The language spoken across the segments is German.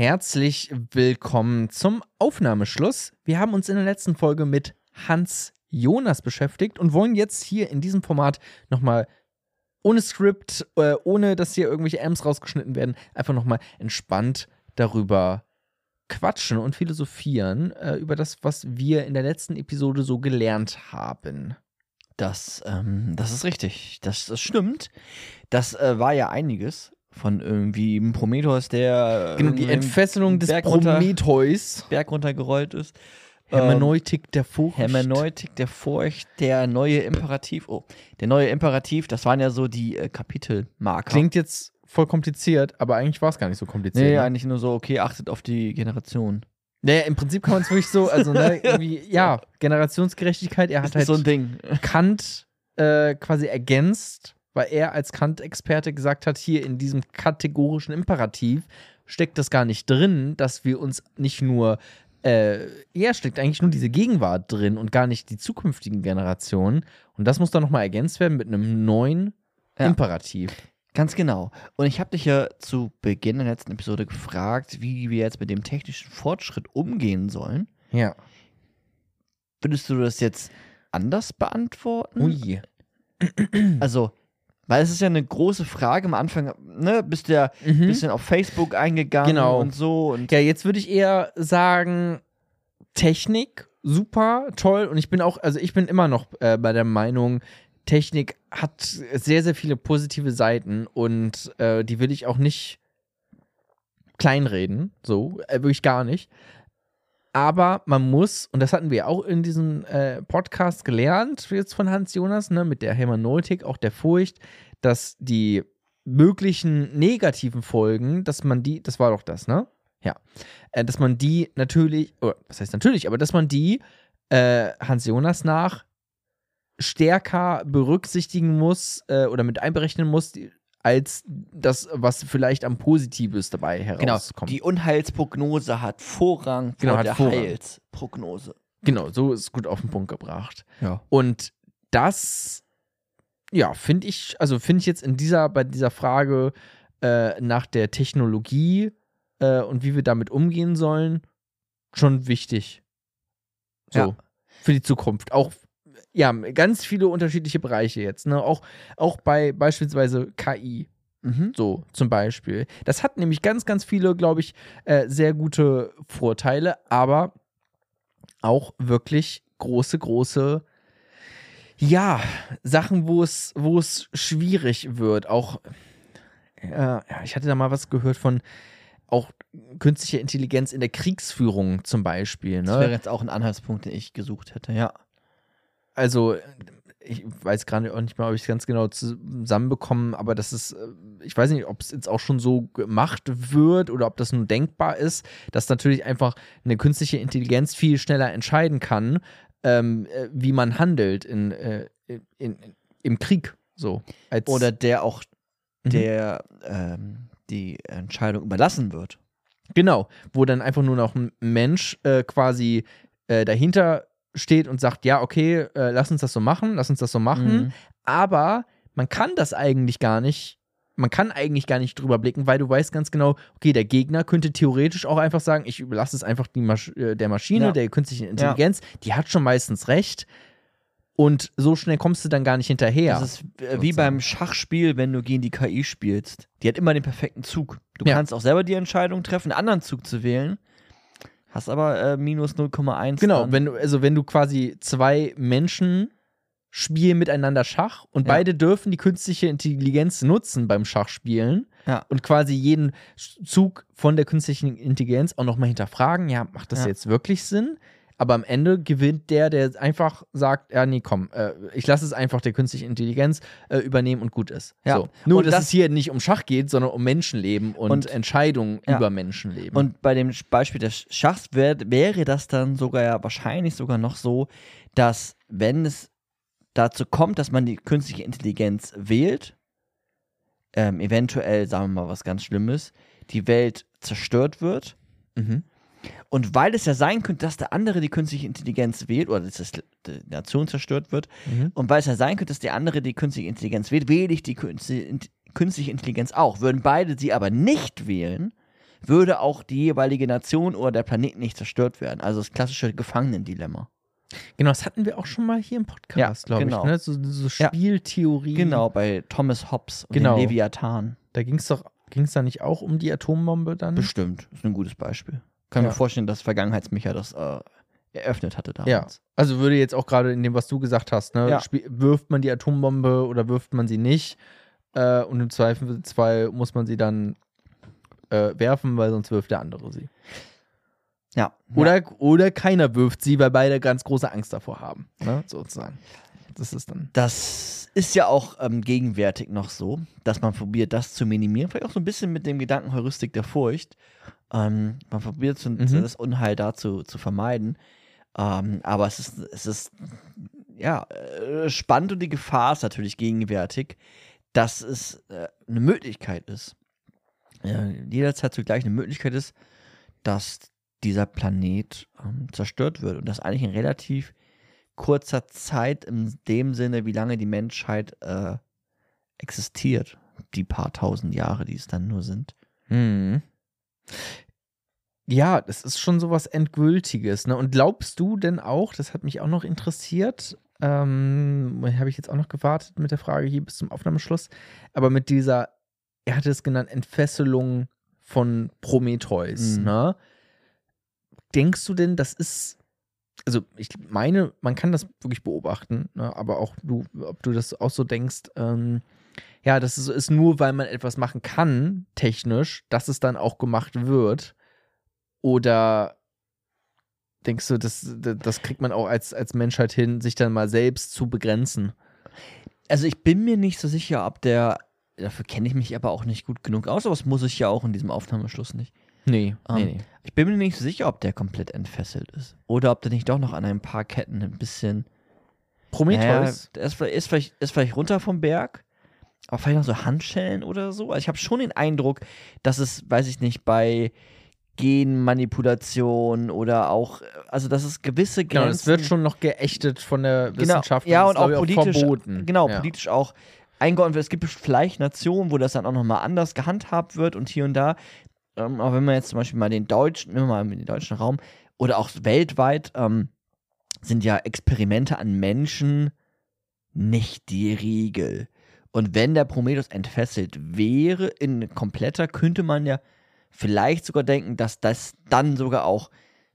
Herzlich willkommen zum Aufnahmeschluss. Wir haben uns in der letzten Folge mit Hans Jonas beschäftigt und wollen jetzt hier in diesem Format nochmal ohne Skript, äh, ohne dass hier irgendwelche Amps rausgeschnitten werden, einfach nochmal entspannt darüber quatschen und philosophieren, äh, über das, was wir in der letzten Episode so gelernt haben. Das, ähm, das ist richtig. Das, das stimmt. Das äh, war ja einiges von irgendwie einem Prometheus, der Genau, die Entfesselung des Berg runter- Prometheus. Berg runtergerollt ist. Ähm, Hermeneutik der Furcht. Hermeneutik der Furcht, der neue Imperativ. Oh, der neue Imperativ, das waren ja so die äh, Kapitelmarker. Klingt jetzt voll kompliziert, aber eigentlich war es gar nicht so kompliziert. Nee, ne? eigentlich nur so, okay, achtet auf die Generation. Naja, im Prinzip kann man es wirklich so, also ne, irgendwie, ja, Generationsgerechtigkeit, er hat halt so ein Ding. Kant äh, quasi ergänzt, weil er als Kant-Experte gesagt hat, hier in diesem kategorischen Imperativ steckt das gar nicht drin, dass wir uns nicht nur, äh, ja, steckt eigentlich nur diese Gegenwart drin und gar nicht die zukünftigen Generationen. Und das muss dann nochmal ergänzt werden mit einem neuen Ja. Imperativ. Ganz genau. Und ich habe dich ja zu Beginn der letzten Episode gefragt, wie wir jetzt mit dem technischen Fortschritt umgehen sollen. Ja. Würdest du das jetzt anders beantworten? Ui. Also, weil es ist ja eine große Frage am Anfang, ne, bist du ja ein Mhm. bisschen auf Facebook eingegangen Genau. und so und Ja, jetzt würde ich eher sagen, Technik, super, toll. Und ich bin auch, also ich bin immer noch äh, bei der Meinung, Technik hat sehr, sehr viele positive Seiten und äh, die will ich auch nicht kleinreden, so, äh, wirklich gar nicht. Aber man muss, und das hatten wir auch in diesem äh, Podcast gelernt, jetzt von Hans Jonas, ne, mit der Hermeneutik, auch der Furcht, dass die möglichen negativen Folgen, dass man die, das war doch das, ne? Ja. Äh, dass man die natürlich, oder was heißt natürlich, aber dass man die äh, Hans Jonas nach stärker berücksichtigen muss äh, oder mit einberechnen muss, die, als das, was vielleicht am Positives dabei genau, herauskommt. die Unheilsprognose hat Vorrang Genau, vor hat der Vorrang. Heilsprognose. Genau, so ist gut auf den Punkt gebracht. Ja. Und das, ja, finde ich, also finde ich jetzt in dieser, bei dieser Frage äh, nach der Technologie äh, und wie wir damit umgehen sollen, schon wichtig. So. Ja. Für die Zukunft. Auch, ja, ganz viele unterschiedliche Bereiche jetzt, ne? Auch, auch bei beispielsweise KI. Mhm. So, zum Beispiel. Das hat nämlich ganz, ganz viele, glaube ich, äh, sehr gute Vorteile, aber auch wirklich große, große, ja, Sachen, wo es, wo es schwierig wird. Auch, äh, ja, ich hatte da mal was gehört von auch künstlicher Intelligenz in der Kriegsführung zum Beispiel. Das wäre Ne? jetzt auch ein Anhaltspunkt, den ich gesucht hätte, ja. Also, ich weiß gerade auch nicht mal, ob ich es ganz genau zusammenbekomme, aber das ist, äh, ich weiß nicht, ob es jetzt auch schon so gemacht wird oder ob das nur denkbar ist, dass natürlich einfach eine künstliche Intelligenz viel schneller entscheiden kann, ähm, äh, wie man handelt in, äh, in, in, im Krieg. So. Oder der auch Mhm. der ähm, die Entscheidung überlassen wird. Genau, wo dann einfach nur noch ein Mensch äh, quasi äh, dahinter steht und sagt, ja, okay, äh, lass uns das so machen, lass uns das so machen. Mhm. Aber man kann das eigentlich gar nicht. Man kann eigentlich gar nicht drüber blicken, weil du weißt ganz genau, okay, der Gegner könnte theoretisch auch einfach sagen, ich überlasse es einfach die Masch äh, der Maschine, Ja. der künstlichen Intelligenz, die hat schon meistens recht. Und so schnell kommst du dann gar nicht hinterher. Das ist äh, wie beim Schachspiel, wenn du gegen die KI spielst. Die hat immer den perfekten Zug. Du Ja. kannst auch selber die Entscheidung treffen, einen anderen Zug zu wählen. Hast aber äh, minus 0,1. Genau, dann. wenn du, also wenn du quasi zwei Menschen spielen miteinander Schach und Ja. beide dürfen die künstliche Intelligenz nutzen beim Schachspielen Ja. und quasi jeden Zug von der künstlichen Intelligenz auch nochmal hinterfragen, ja, macht das Ja. jetzt wirklich Sinn? Aber am Ende gewinnt der, der einfach sagt, ja, nee, komm, äh, ich lasse es einfach der künstlichen Intelligenz äh, übernehmen und gut ist. Ja. So. Nur, Und dass das- es hier nicht um Schach geht, sondern um Menschenleben und, Und- Entscheidungen Ja. über Menschenleben. Und bei dem Beispiel des Schachs wär, wäre das dann sogar ja wahrscheinlich sogar noch so, dass wenn es dazu kommt, dass man die künstliche Intelligenz wählt, ähm, eventuell, sagen wir mal was ganz Schlimmes, die Welt zerstört wird. mhm. Und weil es ja sein könnte, dass der andere die künstliche Intelligenz wählt oder dass das, die Nation zerstört wird, Mhm. und weil es ja sein könnte, dass der andere die künstliche Intelligenz wählt, wähle ich die künstliche, Int- künstliche Intelligenz auch. Würden beide sie aber nicht wählen, würde auch die jeweilige Nation oder der Planet nicht zerstört werden. Also das klassische Gefangenendilemma. Genau, das hatten wir auch schon mal hier im Podcast, Ja, glaube genau. ich. Ne? So, so Ja. Spieltheorie. Genau, bei Thomas Hobbes und Genau. dem Leviathan. Da ging es doch, ging es da nicht auch um die Atombombe dann? Bestimmt, ist ein gutes Beispiel. Kann Ja. mir vorstellen, dass Vergangenheitsmicha das äh, eröffnet hatte Ja. damals. Also würde jetzt auch gerade in dem, was du gesagt hast, ne? Ja. Wirft man die Atombombe oder wirft man sie nicht? Äh, und im Zweifelsfall muss man sie dann äh, werfen, weil sonst wirft der andere sie. Ja. Oder, oder keiner wirft sie, weil beide ganz große Angst davor haben. Ne? Sozusagen. Das ist dann. Das ist ja auch ähm, gegenwärtig noch so, dass man probiert, das zu minimieren. Vielleicht auch so ein bisschen mit dem Gedanken Heuristik der Furcht. Ähm, man probiert so, Mhm. das Unheil dazu zu vermeiden. Ähm, aber es ist, es ist ja äh, spannend und die Gefahr ist natürlich gegenwärtig, dass es äh, eine Möglichkeit ist. Äh, jederzeit zugleich eine Möglichkeit ist, dass dieser Planet ähm, zerstört wird und das eigentlich in relativ kurzer Zeit in dem Sinne, wie lange die Menschheit äh, existiert. Die paar tausend Jahre, die es dann nur sind. Mhm. Ja, das ist schon sowas Endgültiges. Ne? Und glaubst du denn auch, das hat mich auch noch interessiert, ähm, habe ich jetzt auch noch gewartet mit der Frage hier bis zum Aufnahmeschluss, aber mit dieser, er hatte es genannt, Entfesselung von Prometheus. Mhm. Ne? Denkst du denn, das ist, also ich meine, man kann das wirklich beobachten, ne? aber auch du, ob du das auch so denkst, ähm, ja, das ist, ist nur, weil man etwas machen kann, technisch, dass es dann auch gemacht wird. Oder denkst du, das, das kriegt man auch als, als Menschheit hin, sich dann mal selbst zu begrenzen? Also ich bin mir nicht so sicher, ob der, dafür kenne ich mich aber auch nicht gut genug aus, aber das muss ich ja auch in diesem Aufnahmeschluss nicht. Nee, Ähm, nee, nee. Ich bin mir nicht so sicher, ob der komplett entfesselt ist. Oder ob der nicht doch noch an ein paar Ketten ein bisschen. Prometheus? Naja, ist, vielleicht, ist vielleicht runter vom Berg, aber vielleicht noch so Handschellen oder so. Also ich habe schon den Eindruck, dass es, weiß ich nicht, bei Genmanipulation oder auch, also dass es gewisse Grenzen. genau, das wird schon noch geächtet von der Genau, Wissenschaft. ja, das und auch politisch, verboten. genau, ja. politisch auch eingeordnet wird. Es gibt vielleicht Nationen, wo das dann auch nochmal anders gehandhabt wird und hier und da. Ähm, aber wenn man jetzt zum Beispiel mal den deutschen, nehmen wir mal den deutschen Raum oder auch weltweit, ähm, sind ja Experimente an Menschen nicht die Regel. Und wenn der Prometheus entfesselt wäre in kompletter, könnte man ja vielleicht sogar denken, dass das dann sogar auch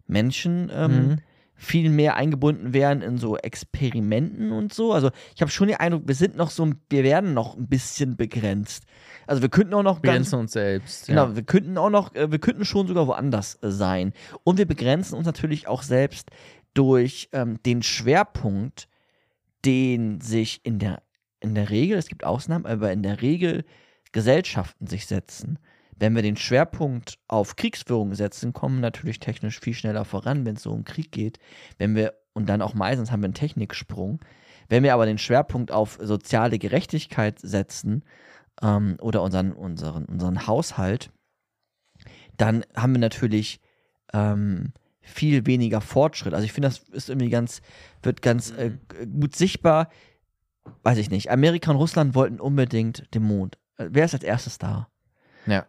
Menschen ähm, Mhm. viel mehr eingebunden wären in so Experimenten und so. Also ich habe schon den Eindruck, wir sind noch so, wir werden noch ein bisschen begrenzt. Also wir könnten auch noch ganz, Begrenzen uns selbst. genau, Ja. wir könnten auch noch, äh, wir könnten schon sogar woanders äh, sein. Und wir begrenzen uns natürlich auch selbst durch ähm, den Schwerpunkt, den sich in der, in der Regel, es gibt Ausnahmen, aber in der Regel Gesellschaften sich setzen. Wenn wir den Schwerpunkt auf Kriegsführung setzen, kommen wir natürlich technisch viel schneller voran, wenn es so um Krieg geht. Wenn wir, und dann auch meistens haben wir einen Techniksprung. Wenn wir aber den Schwerpunkt auf soziale Gerechtigkeit setzen ähm, oder unseren, unseren, unseren Haushalt, dann haben wir natürlich ähm, viel weniger Fortschritt. Also ich finde, das ist irgendwie ganz, wird ganz äh, g- gut sichtbar. Weiß ich nicht. Amerika und Russland wollten unbedingt den Mond. Äh, Wer ist als erstes da? Ja.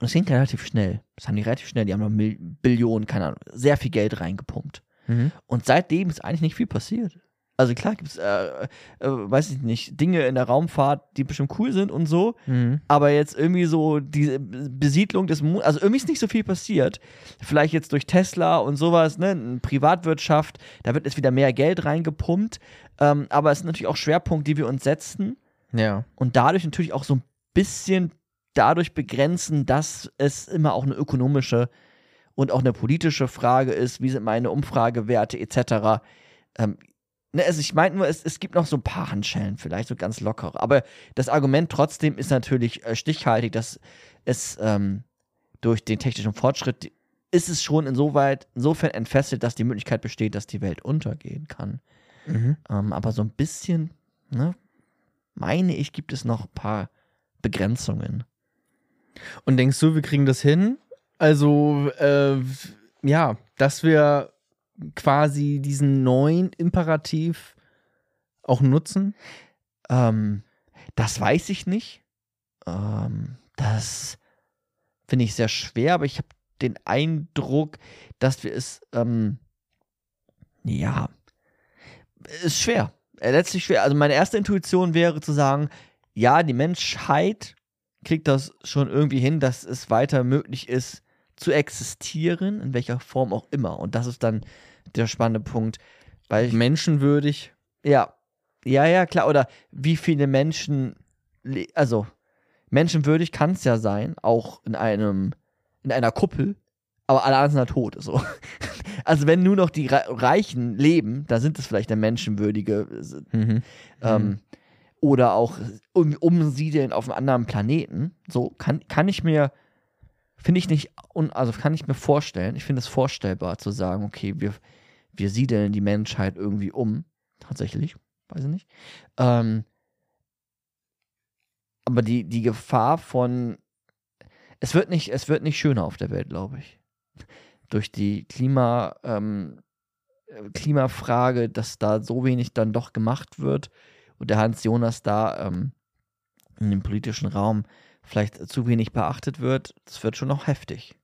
Und es ging relativ schnell. Das haben die relativ schnell. Die haben noch Billionen, keine Ahnung, sehr viel Geld reingepumpt. Mhm. Und seitdem ist eigentlich nicht viel passiert. Also klar gibt es, äh, äh, weiß ich nicht, Dinge in der Raumfahrt, die bestimmt cool sind und so. Mhm. Aber jetzt irgendwie so diese Besiedlung des Mondes, also irgendwie ist nicht so viel passiert. Vielleicht jetzt durch Tesla und sowas, ne, Privatwirtschaft, da wird jetzt wieder mehr Geld reingepumpt. Ähm, aber es sind natürlich auch Schwerpunkte, die wir uns setzen Ja. und dadurch natürlich auch so ein bisschen dadurch begrenzen, dass es immer auch eine ökonomische und auch eine politische Frage ist, wie sind meine Umfragewerte etc. Ähm, ne, also ich meine nur, es, es gibt noch so ein paar Handschellen, vielleicht so ganz lockere. Aber das Argument trotzdem ist natürlich äh, stichhaltig, dass es ähm, durch den technischen Fortschritt ist es schon insoweit, insofern entfesselt, dass die Möglichkeit besteht, dass die Welt untergehen kann. Mhm. Ähm, aber so ein bisschen, ne, meine ich, gibt es noch ein paar Begrenzungen. Und denkst du, wir kriegen das hin? Also, äh, ja, dass wir quasi diesen neuen Imperativ auch nutzen? Ähm, das weiß ich nicht. Ähm, das finde ich sehr schwer, aber ich habe den Eindruck, dass wir es, ähm, ja, ist schwer. Äh, Letztlich schwer. Also meine erste Intuition wäre zu sagen, ja, die Menschheit kriegt das schon irgendwie hin, dass es weiter möglich ist, zu existieren, in welcher Form auch immer. Und das ist dann der spannende Punkt. Weil Menschenwürdig. ja, ja, ja, klar. Oder wie viele Menschen, also menschenwürdig kann es ja sein, auch in einem, in einer Kuppel, aber alle anderen sind ja tot. So. Also wenn nur noch die Re Reichen leben, dann sind es vielleicht der menschenwürdige Mhm. ähm, oder auch um, umsiedeln auf einem anderen Planeten. So kann, kann ich mir, finde ich nicht, un, also kann ich mir vorstellen, ich finde es vorstellbar zu sagen, okay, wir, wir siedeln die Menschheit irgendwie um. Tatsächlich, weiß ich nicht. Ähm, aber die, die Gefahr von, es wird nicht, es wird nicht schöner auf der Welt, glaube ich. Durch die Klima, ähm, äh, Klimafrage, dass da so wenig dann doch gemacht wird und der Hans Jonas da ähm, in dem politischen Raum vielleicht zu wenig beachtet wird, das wird schon noch heftig.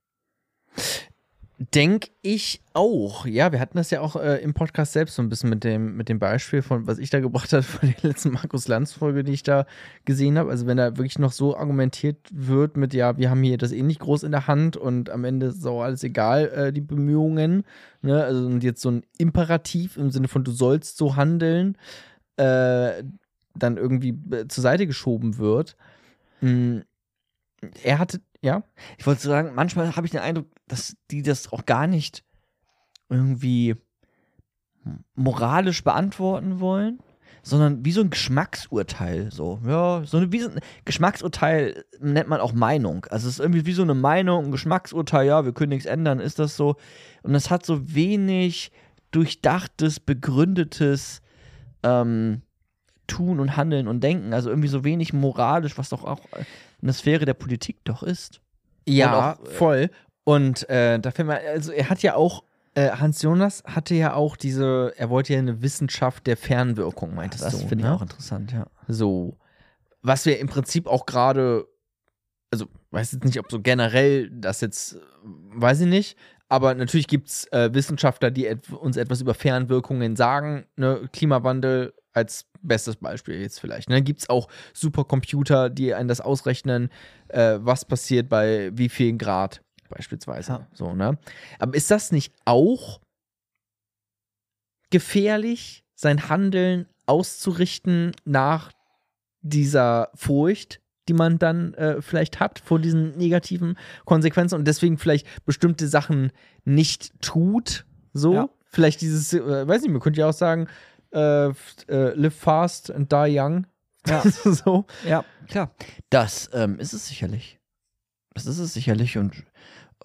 Denk ich auch. Ja, wir hatten das ja auch äh, im Podcast selbst so ein bisschen mit dem, mit dem Beispiel von, was ich da gebracht habe von der letzten Markus Lanz-Folge, die ich da gesehen habe. Also wenn da wirklich noch so argumentiert wird mit, ja, wir haben hier das eh nicht groß in der Hand und am Ende ist auch alles egal, äh, die Bemühungen. Ne? Also und jetzt so ein Imperativ im Sinne von, du sollst so handeln, äh, dann irgendwie äh, zur Seite geschoben wird. Mm, er hatte, ja, Ich wollte sagen, manchmal habe ich den Eindruck, dass die das auch gar nicht irgendwie moralisch beantworten wollen, sondern wie so ein Geschmacksurteil. So, ja, so eine, wie so ein Geschmacksurteil nennt man auch Meinung. Also es ist irgendwie wie so eine Meinung, ein Geschmacksurteil, ja, wir können nichts ändern, ist das so. Und es hat so wenig durchdachtes, begründetes ähm, Tun und Handeln und Denken. Also irgendwie so wenig moralisch, was doch auch eine Sphäre der Politik doch ist. Ja, Und auch, äh, voll. Und äh, da fällt mir, also er hat ja auch, äh, Hans Jonas hatte ja auch diese, er wollte ja eine Wissenschaft der Fernwirkung, meintest Das du. finde ich ne? auch interessant, ja. So. Was wir im Prinzip auch gerade, also weiß jetzt nicht, ob so generell das jetzt, weiß ich nicht, aber natürlich gibt es äh, Wissenschaftler, die et uns etwas über Fernwirkungen sagen. Ne? Klimawandel als bestes Beispiel jetzt vielleicht. Ne? Gibt es auch Supercomputer, die einen das ausrechnen, äh, was passiert bei wie vielen Grad beispielsweise. Ja. So, ne? Aber ist das nicht auch gefährlich, sein Handeln auszurichten nach dieser Furcht, die man dann äh, vielleicht hat vor diesen negativen Konsequenzen und deswegen vielleicht bestimmte Sachen nicht tut. So, Ja. vielleicht dieses, äh, weiß nicht, man könnte ja auch sagen, äh, äh, live fast and die young. Ja. so. Ja, klar. Das ähm, ist es sicherlich. Das ist es sicherlich und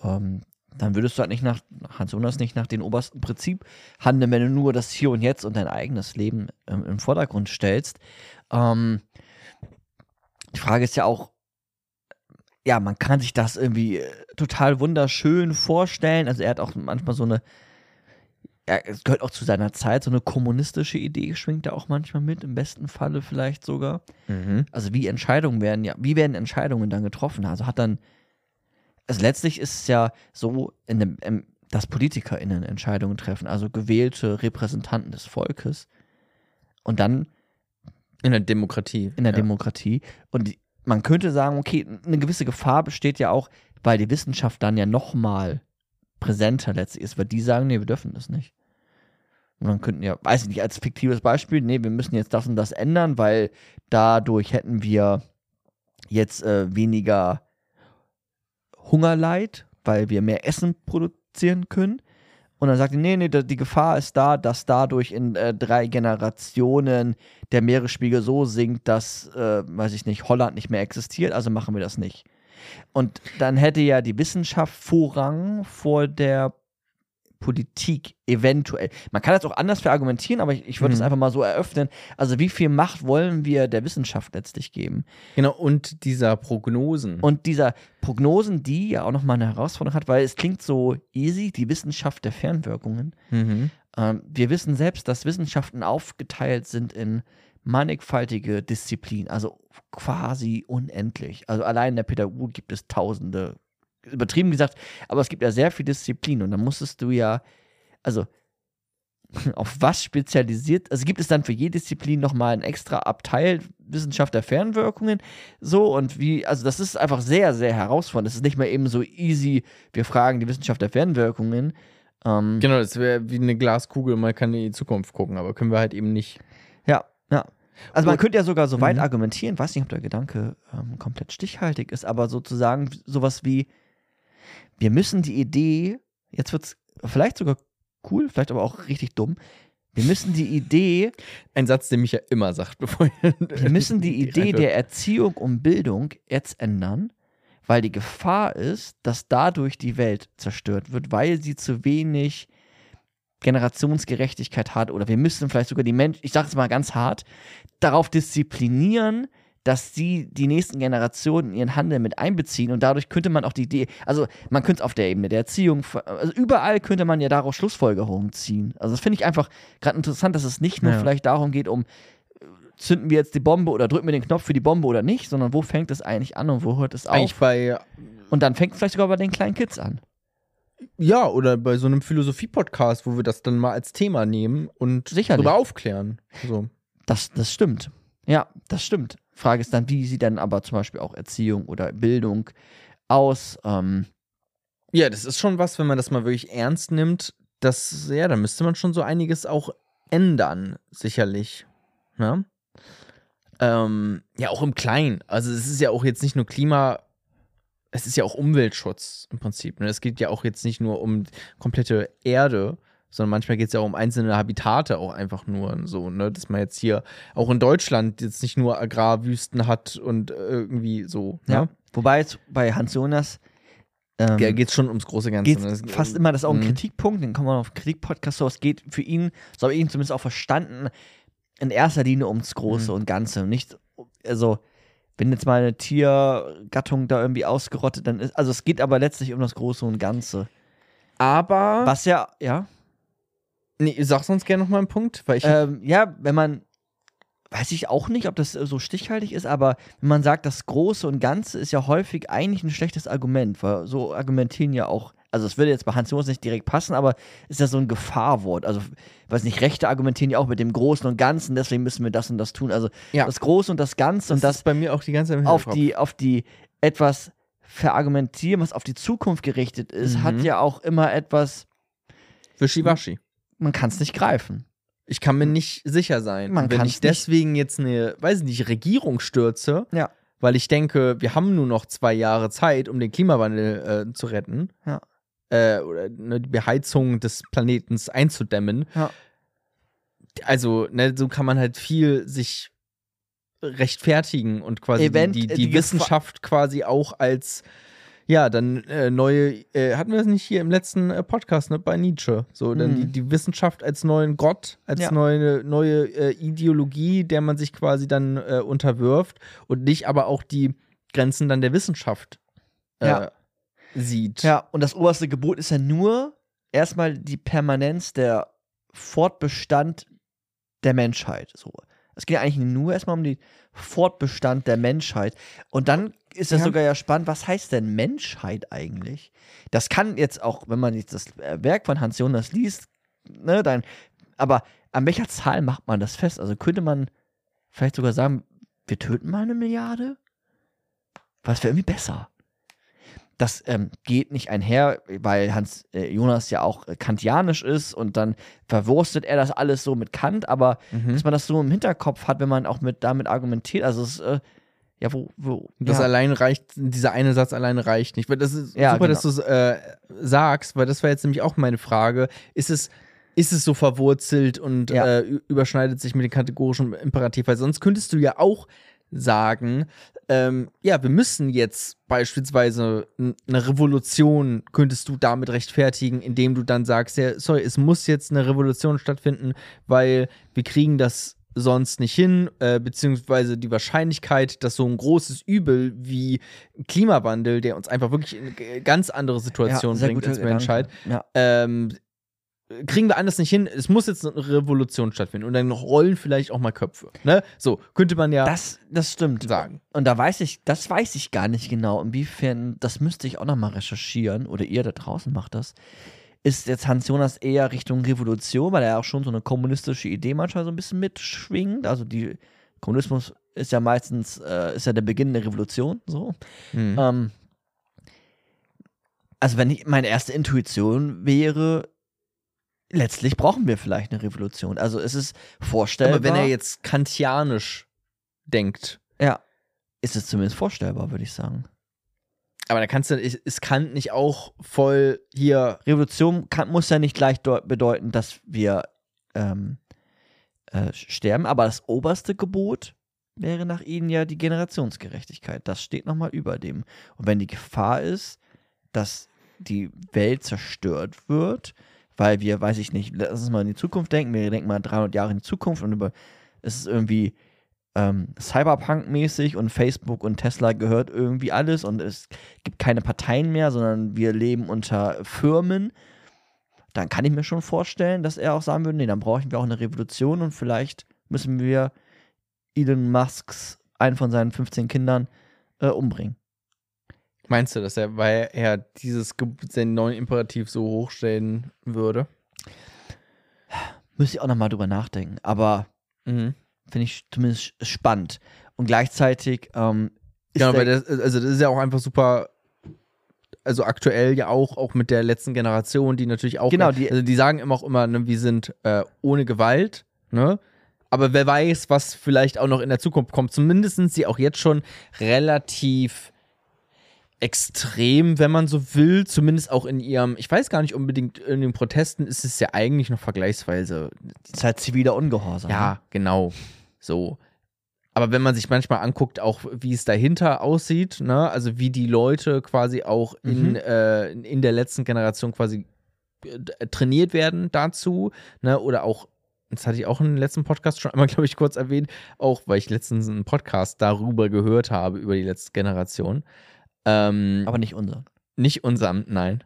ähm, dann würdest du halt nicht nach, Hans Jonas nicht nach dem obersten Prinzip handeln, wenn du nur das Hier und Jetzt und dein eigenes Leben ähm, im Vordergrund stellst. Ähm, die Frage ist ja auch, ja, man kann sich das irgendwie äh, total wunderschön vorstellen. Also er hat auch manchmal so eine, ja, es gehört auch zu seiner Zeit, so eine kommunistische Idee schwingt da auch manchmal mit, im besten Falle vielleicht sogar also wie Entscheidungen werden ja, wie werden Entscheidungen dann getroffen? Also hat dann, also letztlich ist es ja so, in dem, im, dass PolitikerInnen Entscheidungen treffen, also gewählte Repräsentanten des Volkes. Und dann In der Demokratie. in der ja. Demokratie. Und die, man könnte sagen, okay, eine gewisse Gefahr besteht ja auch, weil die Wissenschaft dann ja nochmal präsenter letztlich ist, weil die sagen, nee, wir dürfen das nicht. Und dann könnten ja, weiß ich nicht, als fiktives Beispiel, nee, wir müssen jetzt das und das ändern, weil dadurch hätten wir jetzt äh, weniger Hungerleid, weil wir mehr Essen produzieren können. Und dann sagt die, nee, nee, die Gefahr ist da, dass dadurch in äh, drei Generationen der Meeresspiegel so sinkt, dass, äh, weiß ich nicht, Holland nicht mehr existiert, also machen wir das nicht. Und dann hätte ja die Wissenschaft Vorrang vor der Politik eventuell. Man kann das auch anders verargumentieren, aber ich, ich würde es Mhm. einfach mal so eröffnen. Also wie viel Macht wollen wir der Wissenschaft letztlich geben? Genau, und dieser Prognosen. Und dieser Prognosen, die ja auch nochmal eine Herausforderung hat, weil es klingt so easy, die Wissenschaft der Fernwirkungen. mhm. Ähm, wir wissen selbst, dass Wissenschaften aufgeteilt sind in mannigfaltige Disziplinen, also quasi unendlich. Also allein in der Pädagogik gibt es tausende übertrieben gesagt, aber es gibt ja sehr viel Disziplin und dann musstest du ja, also auf was spezialisiert, also gibt es dann für jede Disziplin nochmal ein extra Abteil Wissenschaft der Fernwirkungen, so und wie, also das ist einfach sehr, sehr herausfordernd. Es ist nicht mal eben so easy, wir fragen die Wissenschaft der Fernwirkungen. Ähm, Genau, das wäre wie eine Glaskugel, man kann in die Zukunft gucken, aber können wir halt eben nicht. Ja, ja. Also man Und- könnte ja sogar so weit Mhm. argumentieren, weiß nicht, ob der Gedanke ähm, komplett stichhaltig ist, aber sozusagen sowas wie, wir müssen die Idee, jetzt wird es vielleicht sogar cool, vielleicht aber auch richtig dumm, wir müssen die Idee, Ein Satz, den Micha immer sagt, bevor wir müssen die Idee der Erziehung um Bildung jetzt ändern, weil die Gefahr ist, dass dadurch die Welt zerstört wird, weil sie zu wenig Generationsgerechtigkeit hat oder wir müssen vielleicht sogar die Menschen, ich sage es mal ganz hart, darauf disziplinieren, dass sie die nächsten Generationen in ihren Handel mit einbeziehen und dadurch könnte man auch die Idee, also man könnte es auf der Ebene der Erziehung, also überall könnte man ja daraus Schlussfolgerungen ziehen. Also das finde ich einfach gerade interessant, dass es nicht nur Ja. vielleicht darum geht, um äh, zünden wir jetzt die Bombe oder drücken wir den Knopf für die Bombe oder nicht, sondern wo fängt es eigentlich an und wo hört es Eigentlich auf? bei, Und dann fängt es vielleicht sogar bei den kleinen Kids an. Ja, oder bei so einem Philosophie-Podcast, wo wir das dann mal als Thema nehmen und Sicherlich. darüber aufklären. So. Das, das stimmt. Ja, das stimmt. Frage ist dann, wie sieht dann aber zum Beispiel auch Erziehung oder Bildung aus? Ähm, Ja, das ist schon was, wenn man das mal wirklich ernst nimmt, das, ja, da müsste man schon so einiges auch ändern, sicherlich. Ja? Ähm, ja, auch im Kleinen. Also es ist ja auch jetzt nicht nur Klima, es ist ja auch Umweltschutz im Prinzip. Ne? Es geht ja auch jetzt nicht nur um komplette Erde, sondern manchmal geht es ja auch um einzelne Habitate auch einfach nur so, ne? Dass man jetzt hier auch in Deutschland jetzt nicht nur Agrarwüsten hat und äh, irgendwie so. ja. Ne? Wobei es bei Hans Jonas ähm, Ja, geht schon ums große Ganze. geht ne? Fast immer, das ist auch ein Mhm. Kritikpunkt, den kommen wir auf Kritikpodcast so, es geht für ihn, so habe ich ihn zumindest auch verstanden, in erster Linie ums Große Mhm. und Ganze. und Nicht, also, wenn jetzt mal eine Tiergattung da irgendwie ausgerottet, dann ist, also es geht aber letztlich um das Große und Ganze. Aber. Was ja, ja, Nee, sag sonst gerne noch mal einen Punkt, weil ich. ähm, ja, wenn man, weiß ich auch nicht, ob das so stichhaltig ist, aber wenn man sagt, das Große und Ganze ist ja häufig eigentlich ein schlechtes Argument, weil so argumentieren ja auch, also es würde jetzt bei Hans Jonas nicht direkt passen, aber ist ja so ein Gefahrwort. Also, weiß nicht, Rechte argumentieren ja auch mit dem Großen und Ganzen, deswegen müssen wir das und das tun. Also Ja. das Große und das Ganze und das ist bei mir auch die ganze Zeit auf die, auf die etwas verargumentieren, was auf die Zukunft gerichtet ist, Mhm. hat ja auch immer etwas, Wischiwaschi. man kann es nicht greifen. Ich kann mir nicht sicher sein. Man wenn ich deswegen jetzt eine, weiß ich nicht, Regierung stürze, Ja. weil ich denke, wir haben nur noch zwei Jahre Zeit, um den Klimawandel äh, zu retten. Ja. Äh, oder ne, die Beheizung des Planetens einzudämmen. Ja. Also, ne, so kann man halt viel sich rechtfertigen und quasi Event- die, die, äh, die, die Gefahr- Wissenschaft quasi auch als ja, dann äh, neue, äh, hatten wir das nicht hier im letzten äh, Podcast, ne, bei Nietzsche. So, dann Mhm. die, die Wissenschaft als neuen Gott, als Ja. neue, neue äh, Ideologie, der man sich quasi dann äh, unterwirft und nicht aber auch die Grenzen dann der Wissenschaft Ja. Sieht. Ja, und das oberste Gebot ist ja nur erstmal die Permanenz der Fortbestand der Menschheit. So. Es geht ja eigentlich nur erstmal um den Fortbestand der Menschheit. Und dann ist das Ja. sogar ja spannend, was heißt denn Menschheit eigentlich? Das kann jetzt auch, wenn man jetzt das Werk von Hans Jonas liest, ne, dann, aber an welcher Zahl macht man das fest? Also könnte man vielleicht sogar sagen, wir töten mal eine Milliarde? Was wäre irgendwie besser? Das ähm, geht nicht einher, weil Hans äh, Jonas ja auch äh, kantianisch ist und dann verwurstet er das alles so mit Kant, aber Mhm. dass man das so im Hinterkopf hat, wenn man auch mit damit argumentiert, also es äh, ja, wo, wo, Das ja. allein reicht, dieser eine Satz alleine reicht nicht. Weil das ist Ja, super, genau. dass du es äh, sagst, weil das war jetzt nämlich auch meine Frage. Ist es, ist es so verwurzelt und Ja. äh, überschneidet sich mit dem kategorischen Imperativ? Weil sonst könntest du ja auch sagen, ähm, ja, wir müssen jetzt beispielsweise eine Revolution, könntest du damit rechtfertigen, indem du dann sagst, ja, sorry, es muss jetzt eine Revolution stattfinden, weil wir kriegen das sonst nicht hin, äh, beziehungsweise die Wahrscheinlichkeit, dass so ein großes Übel wie Klimawandel, der uns einfach wirklich in eine ganz andere ja, Situation sehr bringt als Menschheit. Ja. ähm, kriegen wir anders nicht hin. Es muss jetzt eine Revolution stattfinden und dann rollen vielleicht auch mal Köpfe. Ne? So könnte man ja Das, das stimmt. sagen. Und da weiß ich, das weiß ich gar nicht genau, inwiefern, das müsste ich auch nochmal recherchieren, oder ihr da draußen macht das. Ist jetzt Hans Jonas eher Richtung Revolution, weil er auch schon so eine kommunistische Idee manchmal so ein bisschen mitschwingt. Also die Kommunismus ist ja meistens, äh, ist ja der Beginn der Revolution, so. Mhm. Ähm, also wenn ich, meine erste Intuition wäre, letztlich brauchen wir vielleicht eine Revolution. Also es ist vorstellbar. Aber wenn er jetzt kantianisch denkt, ja, ist es zumindest vorstellbar, würde ich sagen. aber da kannst du, ist Kant nicht auch voll hier, Revolution kann, muss ja nicht gleich deu- bedeuten, dass wir ähm, äh, sterben, aber das oberste Gebot wäre nach ihnen ja die Generationsgerechtigkeit. Das steht nochmal über dem. Und wenn die Gefahr ist, dass die Welt zerstört wird, weil wir, weiß ich nicht, lass uns mal in die Zukunft denken, wir denken mal 300 Jahre in die Zukunft und über, es ist irgendwie ähm, Cyberpunk-mäßig und Facebook und Tesla gehört irgendwie alles und es gibt keine Parteien mehr, sondern wir leben unter Firmen, dann kann ich mir schon vorstellen, dass er auch sagen würde, nee, dann brauchen wir auch eine Revolution und vielleicht müssen wir Elon Musks, einen von seinen 15 Kindern, äh, umbringen. Meinst du, dass er, weil er dieses, den neuen Imperativ so hochstellen würde? Müsste ich auch nochmal drüber nachdenken, aber Mhm. finde ich zumindest spannend. Und gleichzeitig ähm, ist Genau, weil das, also das ist ja auch einfach super, also aktuell ja auch, auch mit der letzten Generation, die natürlich auch, Genau, die- also die sagen immer auch immer, ne, wir sind äh, ohne Gewalt, ne? Aber wer weiß, was vielleicht auch noch in der Zukunft kommt. Zumindest sind sie auch jetzt schon relativ extrem, wenn man so will. Zumindest auch in ihrem, ich weiß gar nicht unbedingt, in den Protesten ist es ja eigentlich noch vergleichsweise ist halt ziviler Ungehorsam. ja, genau. So. Aber wenn man sich manchmal anguckt, auch wie es dahinter aussieht, ne, also wie die Leute quasi auch in, Mhm. äh, in- in der letzten Generation quasi äh, trainiert werden dazu, ne, oder auch, das hatte ich auch im letzten Podcast schon einmal, glaube ich, kurz erwähnt, auch weil ich letztens einen Podcast darüber gehört habe, über die letzte Generation. Ähm, Aber nicht unser. nicht unserem, nein.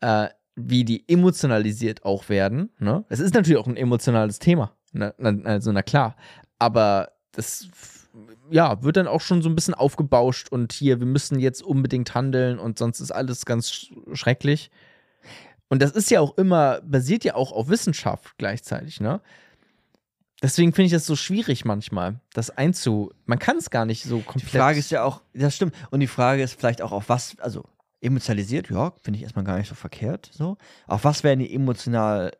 Äh, wie die emotionalisiert auch werden. Ne? Es ist natürlich auch ein emotionales Thema. Ne? Na, also, na klar. Aber das ja, wird dann auch schon so ein bisschen aufgebauscht und hier, wir müssen jetzt unbedingt handeln und sonst ist alles ganz sch schrecklich. Und das ist ja auch immer, basiert ja auch auf Wissenschaft gleichzeitig, ne? Deswegen finde ich das so schwierig manchmal, das einzu. Man kann es gar nicht so Die komplett. Frage ist ja auch, das stimmt. Und die Frage ist vielleicht auch auf was, also emotionalisiert, ja, finde ich erstmal gar nicht so verkehrt. So. Auf was werden die emotional,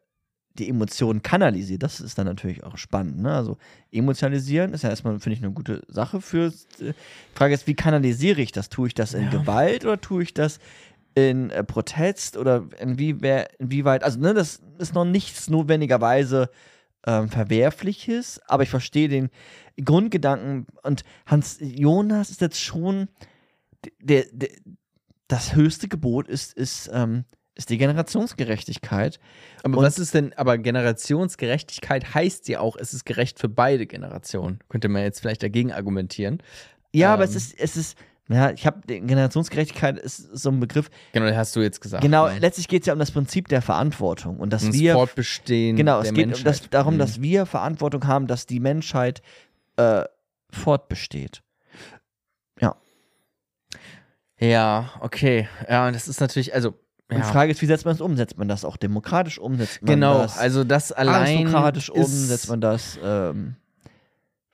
die Emotionen kanalisiert? Das ist dann natürlich auch spannend. Ne? Also emotionalisieren ist ja erstmal, finde ich, eine gute Sache für. Die Frage ist, wie kanalisiere ich das? Tue ich das in Ja. Gewalt oder tue ich das in äh, Protest oder inwieweit, inwieweit, also ne, das ist noch nichts notwendigerweise ähm, Verwerfliches, aber ich verstehe den Grundgedanken und Hans Jonas ist jetzt schon der, der, das höchste Gebot ist, ist, ähm, ist die Generationsgerechtigkeit. Aber Und- was ist denn, aber Generationsgerechtigkeit heißt ja auch, es ist gerecht für beide Generationen. Könnte man jetzt vielleicht dagegen argumentieren. Ja, aber es Ähm. ist, es ist, ja, ich habe Generationsgerechtigkeit ist so ein Begriff. Genau, das hast du jetzt gesagt. Genau, ne? letztlich geht es ja um das Prinzip der Verantwortung und dass Um wir Fortbestehen Genau, es geht um das, darum, Mhm. dass wir Verantwortung haben, dass die Menschheit äh, fortbesteht. Ja, okay. Ja, und das ist natürlich, also. Ja. die Frage ist, wie setzt man das um? Setzt man das auch demokratisch um? Setzt man genau, das also das allein. aristokratisch um? Setzt man das ähm,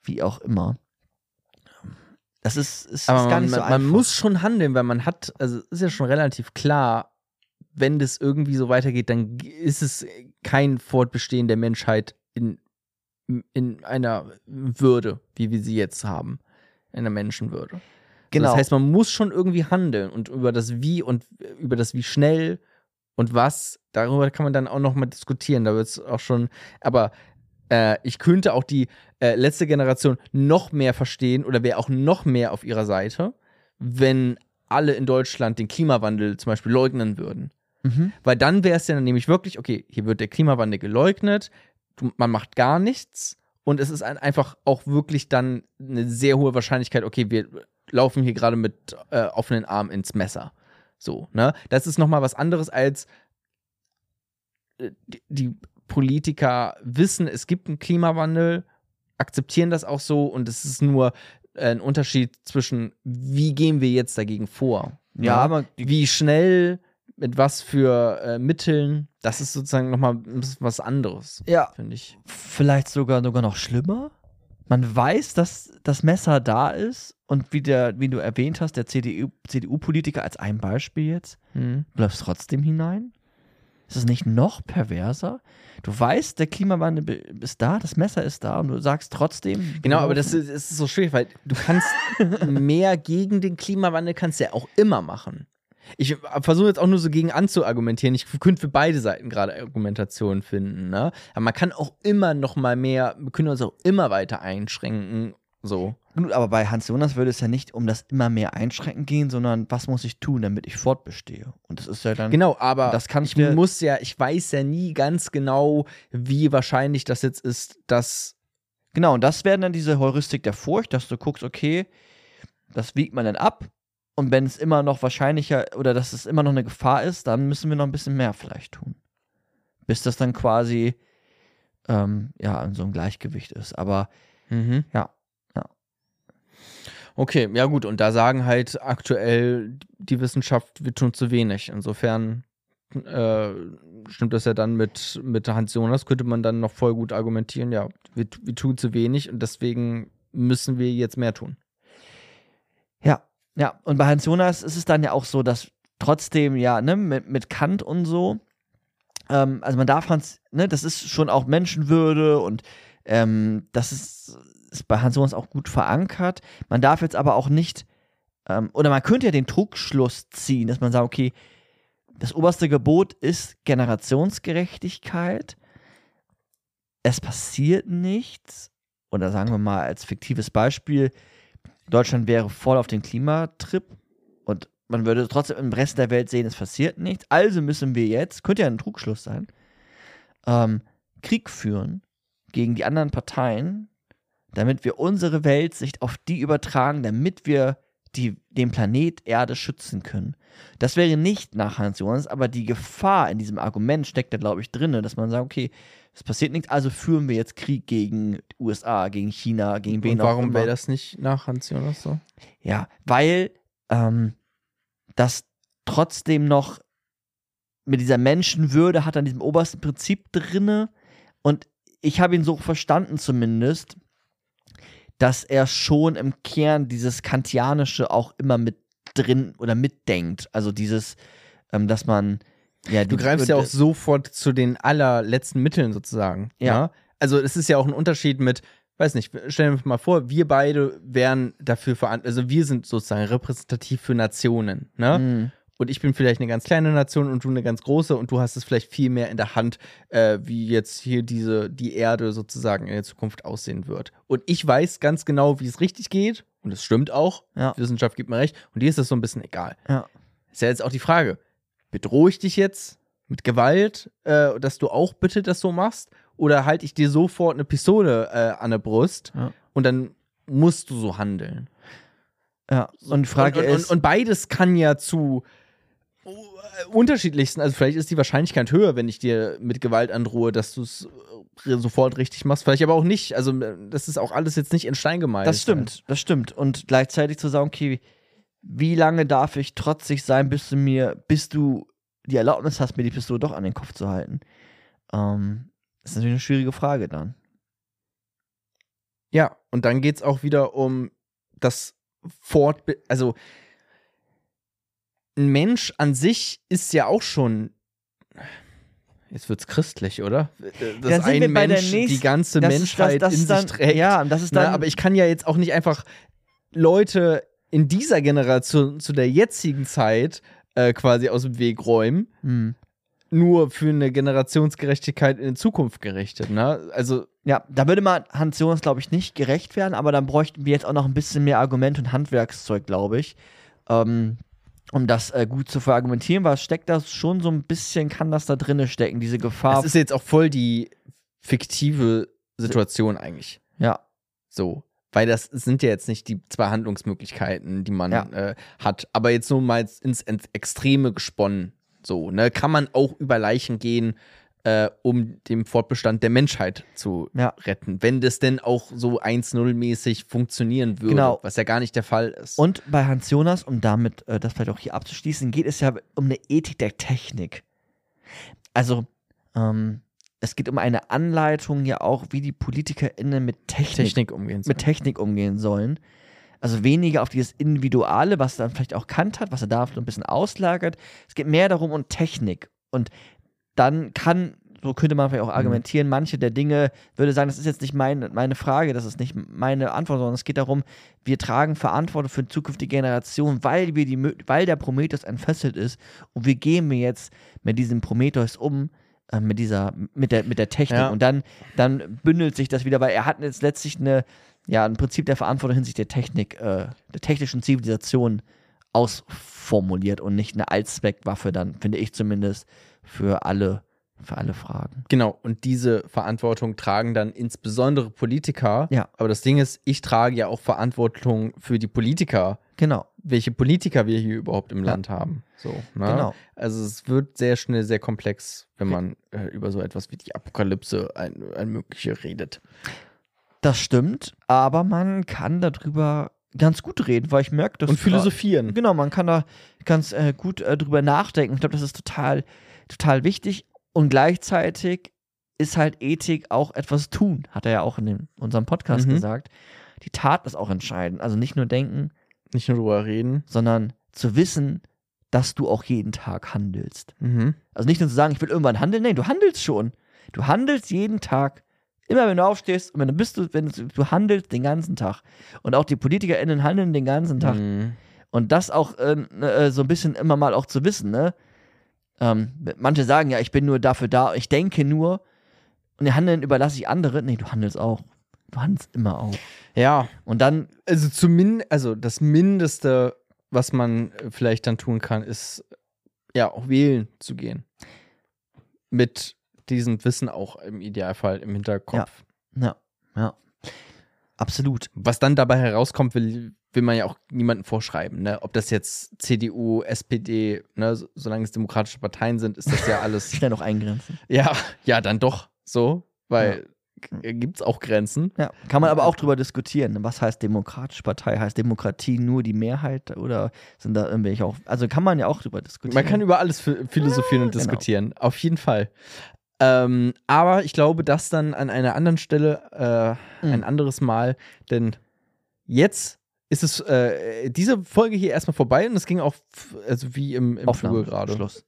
wie auch immer? Das ist, ist, aber ist gar man, nicht so man, man einfach. muss schon handeln, weil man hat, also ist ja schon relativ klar, wenn das irgendwie so weitergeht, dann ist es kein Fortbestehen der Menschheit in, in einer Würde, wie wir sie jetzt haben. In einer Menschenwürde. genau. Das heißt, man muss schon irgendwie handeln und über das Wie und über das Wie schnell und was, darüber kann man dann auch nochmal diskutieren. Da wird es auch schon, aber äh, ich könnte auch die äh, letzte Generation noch mehr verstehen oder wäre auch noch mehr auf ihrer Seite, wenn alle in Deutschland den Klimawandel zum Beispiel leugnen würden. mhm. Weil dann wäre es ja nämlich wirklich, okay, hier wird der Klimawandel geleugnet, man macht gar nichts und es ist ein, einfach auch wirklich dann eine sehr hohe Wahrscheinlichkeit, okay, wir laufen hier gerade mit äh, offenen Armen ins Messer. So, ne? Das ist nochmal was anderes als äh, die, die Politiker wissen, es gibt einen Klimawandel, akzeptieren das auch so und es ist nur äh, ein Unterschied zwischen, wie gehen wir jetzt dagegen vor? Ja, aber wie schnell, mit was für äh, Mitteln, das ist sozusagen nochmal was anderes, Ja, finde ich. vielleicht sogar, sogar noch schlimmer. Man weiß, dass das Messer da ist und wie, der, wie du erwähnt hast, der CDU CDU-Politiker als ein Beispiel jetzt, Hm. du läufst trotzdem hinein. Ist es nicht noch perverser? Du weißt, der Klimawandel ist da, das Messer ist da und du sagst trotzdem. Genau, aber das ist, ist so schwierig, weil du kannst mehr gegen den Klimawandel kannst du ja auch immer machen. Ich versuche jetzt auch nur so gegen anzuargumentieren. Ich könnte für beide Seiten gerade Argumentationen finden, ne? Aber man kann auch immer noch mal mehr, wir können uns auch immer weiter einschränken, so. Gut, aber bei Hans Jonas würde es ja nicht um das immer mehr Einschränken gehen, sondern was muss ich tun, damit ich fortbestehe? Und das ist ja dann. Genau, aber Das kannst ich muss ja, ich weiß ja nie ganz genau, wie wahrscheinlich das jetzt ist, dass Genau, und das wäre dann diese Heuristik der Furcht, dass du guckst, okay, das wiegt man dann ab. Und wenn es immer noch wahrscheinlicher oder dass es immer noch eine Gefahr ist, dann müssen wir noch ein bisschen mehr vielleicht tun. Bis das dann quasi ähm, ja in so einem Gleichgewicht ist. Aber mhm. ja, Okay, ja gut, und da sagen halt aktuell die Wissenschaft, wir tun zu wenig. Insofern äh, stimmt das ja dann mit, mit Hans Jonas, könnte man dann noch voll gut argumentieren, ja, wir, wir tun zu wenig und deswegen müssen wir jetzt mehr tun. Ja, ja. Und bei Hans Jonas ist es dann ja auch so, dass trotzdem, ja, ne, mit, mit Kant und so, ähm, also man darf Hans, ne, das ist schon auch Menschenwürde und ähm, das ist, ist bei Hans Jonas auch gut verankert. Man darf jetzt aber auch nicht, ähm, oder man könnte ja den Trugschluss ziehen, dass man sagt, okay, das oberste Gebot ist Generationsgerechtigkeit. Es passiert nichts. Oder sagen wir mal als fiktives Beispiel, Deutschland wäre voll auf den Klimatrip und man würde trotzdem im Rest der Welt sehen, es passiert nichts. Also müssen wir jetzt, könnte ja ein Trugschluss sein, ähm, Krieg führen gegen die anderen Parteien, damit wir unsere Weltsicht auf die übertragen, damit wir die, den Planet Erde schützen können. Das wäre nicht nach Hans Jonas, aber die Gefahr in diesem Argument steckt da, glaube ich, drin, dass man sagt, okay, es passiert nichts, also führen wir jetzt Krieg gegen die USA, gegen China, gegen wen Und warum wäre das nicht nach Hans Jonas so? Ja, weil ähm, das trotzdem noch mit dieser Menschenwürde hat an diesem obersten Prinzip drinne und ich habe ihn so verstanden zumindest, dass er schon im Kern dieses Kantianische auch immer mit drin oder mitdenkt. Also dieses, ähm, dass man ja Du greifst ja auch sofort zu den allerletzten Mitteln sozusagen. Ja. ne? Also es ist ja auch ein Unterschied mit, weiß nicht, stellen wir uns mal vor, wir beide wären dafür verantwortlich, also wir sind sozusagen repräsentativ für Nationen, ne? Mhm. Und ich bin vielleicht eine ganz kleine Nation und du eine ganz große und du hast es vielleicht viel mehr in der Hand, äh, wie jetzt hier diese, die Erde sozusagen in der Zukunft aussehen wird. Und ich weiß ganz genau, wie es richtig geht. Und es stimmt auch. Ja. Wissenschaft gibt mir recht. Und dir ist das so ein bisschen egal. Ja. Ist ja jetzt auch die Frage, bedrohe ich dich jetzt mit Gewalt, äh, dass du auch bitte das so machst? Oder halte ich dir sofort eine Pistole äh, an der Brust Ja. und dann musst du so handeln? Ja. Und die Frage und, und, ist, und, und beides kann ja zu unterschiedlichsten, also vielleicht ist die Wahrscheinlichkeit höher, wenn ich dir mit Gewalt androhe, dass du es äh, sofort richtig machst, vielleicht aber auch nicht. Also äh, das ist auch alles jetzt nicht in Stein gemeißelt. Das stimmt, das stimmt. Und gleichzeitig zu sagen, okay, wie lange darf ich trotzig sein, bis du mir, bis du die Erlaubnis hast, mir die Pistole doch an den Kopf zu halten? Ähm, ist natürlich eine schwierige Frage dann. Ja, und dann geht es auch wieder um das Fort, also ein Mensch an sich ist ja auch schon. Jetzt wird's christlich, oder? Dass ein Mensch die nächsten- ganze Das- Menschheit das- das in dann, sich trägt. Ja, das ist Na, dann. aber ich kann ja jetzt auch nicht einfach Leute in dieser Generation zu der jetzigen Zeit äh, quasi aus dem Weg räumen, Hm. nur für eine Generationsgerechtigkeit in Zukunft gerichtet. Ne? Also Ja, da würde man Hans Jonas, glaube ich, nicht gerecht werden, aber dann bräuchten wir jetzt auch noch ein bisschen mehr Argument und Handwerkszeug, glaube ich, ähm, um das äh, gut zu verargumentieren, es steckt da schon so ein bisschen, kann das da drinne stecken, diese Gefahr. das ist jetzt auch voll die fiktive Situation eigentlich. ja, So. Weil das sind ja jetzt nicht die zwei Handlungsmöglichkeiten, die man Ja. äh, hat. Aber jetzt nur mal ins, ins Extreme gesponnen. So, ne? Kann man auch über Leichen gehen, äh, um den Fortbestand der Menschheit zu Ja. retten. Wenn das denn auch so 1-0-mäßig funktionieren würde, Genau. was ja gar nicht der Fall ist. Und bei Hans Jonas, um damit äh, das vielleicht auch hier abzuschließen, geht es ja um eine Ethik der Technik. Also, ähm, es geht um eine Anleitung ja auch, wie die PolitikerInnen mit Technik, Technik umgehen soll. mit Technik umgehen sollen. Also weniger auf dieses Individuale, was er dann vielleicht auch Kant hat, was er da vielleicht ein bisschen auslagert. Es geht mehr darum um Technik. Und dann kann, so könnte man vielleicht auch argumentieren, manche der Dinge, würde sagen, das ist jetzt nicht mein, meine Frage, das ist nicht meine Antwort, sondern es geht darum, wir tragen Verantwortung für zukünftige Generationen, weil wir die, weil der Prometheus entfesselt ist und wie gehen wir jetzt mit diesem Prometheus um, äh, mit dieser, mit der, mit der Technik. Ja. Und dann, dann bündelt sich das wieder, weil er hat jetzt letztlich eine, ja, ein Prinzip der Verantwortung hinsichtlich der Technik, äh, der technischen Zivilisation ausformuliert und nicht eine Allzweckwaffe dann, finde ich zumindest, für alle, für alle Fragen. Genau, und diese Verantwortung tragen dann insbesondere Politiker. Ja. Aber das Ding ist, ich trage ja auch Verantwortung für die Politiker, Genau, welche Politiker wir hier überhaupt im Ja. Land haben. So, ne? genau. Also es wird sehr schnell sehr komplex, wenn man äh, über so etwas wie die Apokalypse ein, ein mögliche redet. Das stimmt, aber man kann darüber ganz gut reden, weil ich merke, dass Und philosophieren. Genau, man kann da ganz äh, gut äh, drüber nachdenken. Ich glaube, das ist total, total wichtig. Und gleichzeitig ist halt Ethik auch etwas tun, hat er ja auch in dem, unserem Podcast Mhm. gesagt. Die Tat ist auch entscheidend. Also nicht nur denken, Nicht nur drüber reden. sondern zu wissen, dass du auch jeden Tag handelst. Mhm. Also nicht nur zu sagen, ich will irgendwann handeln, nein, du handelst schon. Du handelst jeden Tag. Immer wenn du aufstehst und wenn du bist, du, wenn du, du handelst den ganzen Tag. Und auch die PolitikerInnen handeln den ganzen Tag. Mhm. Und das auch äh, äh, so ein bisschen immer mal auch zu wissen, ne? Ähm, manche sagen ja, ich bin nur dafür da, ich denke nur und ihr Handeln überlasse ich andere. Nee, du handelst auch. Du handelst immer auch. Ja, Und dann, also zumindest, also das Mindeste, was man äh, vielleicht dann tun kann, ist ja auch wählen zu gehen. Mit diesem Wissen auch im Idealfall im Hinterkopf. ja, ja. Absolut. Was dann dabei herauskommt, will, will man ja auch niemandem vorschreiben. Ne? Ob das jetzt CDU, SPD, ne, so- solange es demokratische Parteien sind, ist das ja alles. Schnell noch eingrenzen. ja, ja, dann doch so, weil gibt es auch Grenzen. Ja. Kann man aber auch drüber diskutieren. Was heißt demokratische Partei? Heißt Demokratie nur die Mehrheit oder sind da irgendwelche auch. Also kann man ja auch drüber diskutieren. Man kann über alles ph- philosophieren und genau. diskutieren. Auf jeden Fall. Ähm, aber ich glaube, das dann an einer anderen Stelle äh, Mhm. ein anderes Mal, denn jetzt ist es äh, diese Folge hier erstmal vorbei und es ging auch also wie im, im Fluge gerade. Schluss.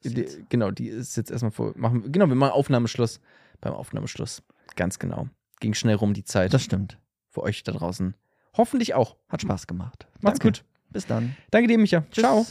Genau, die ist jetzt erstmal vor. Machen, genau, wir machen Aufnahmeschluss beim Aufnahmeschluss. Ganz genau. Ging schnell rum die Zeit. Das stimmt. für euch da draußen. Hoffentlich auch. Hat Spaß gemacht. Macht's Danke. gut. Bis dann. Danke dir, Micha. Tschüss. Ciao.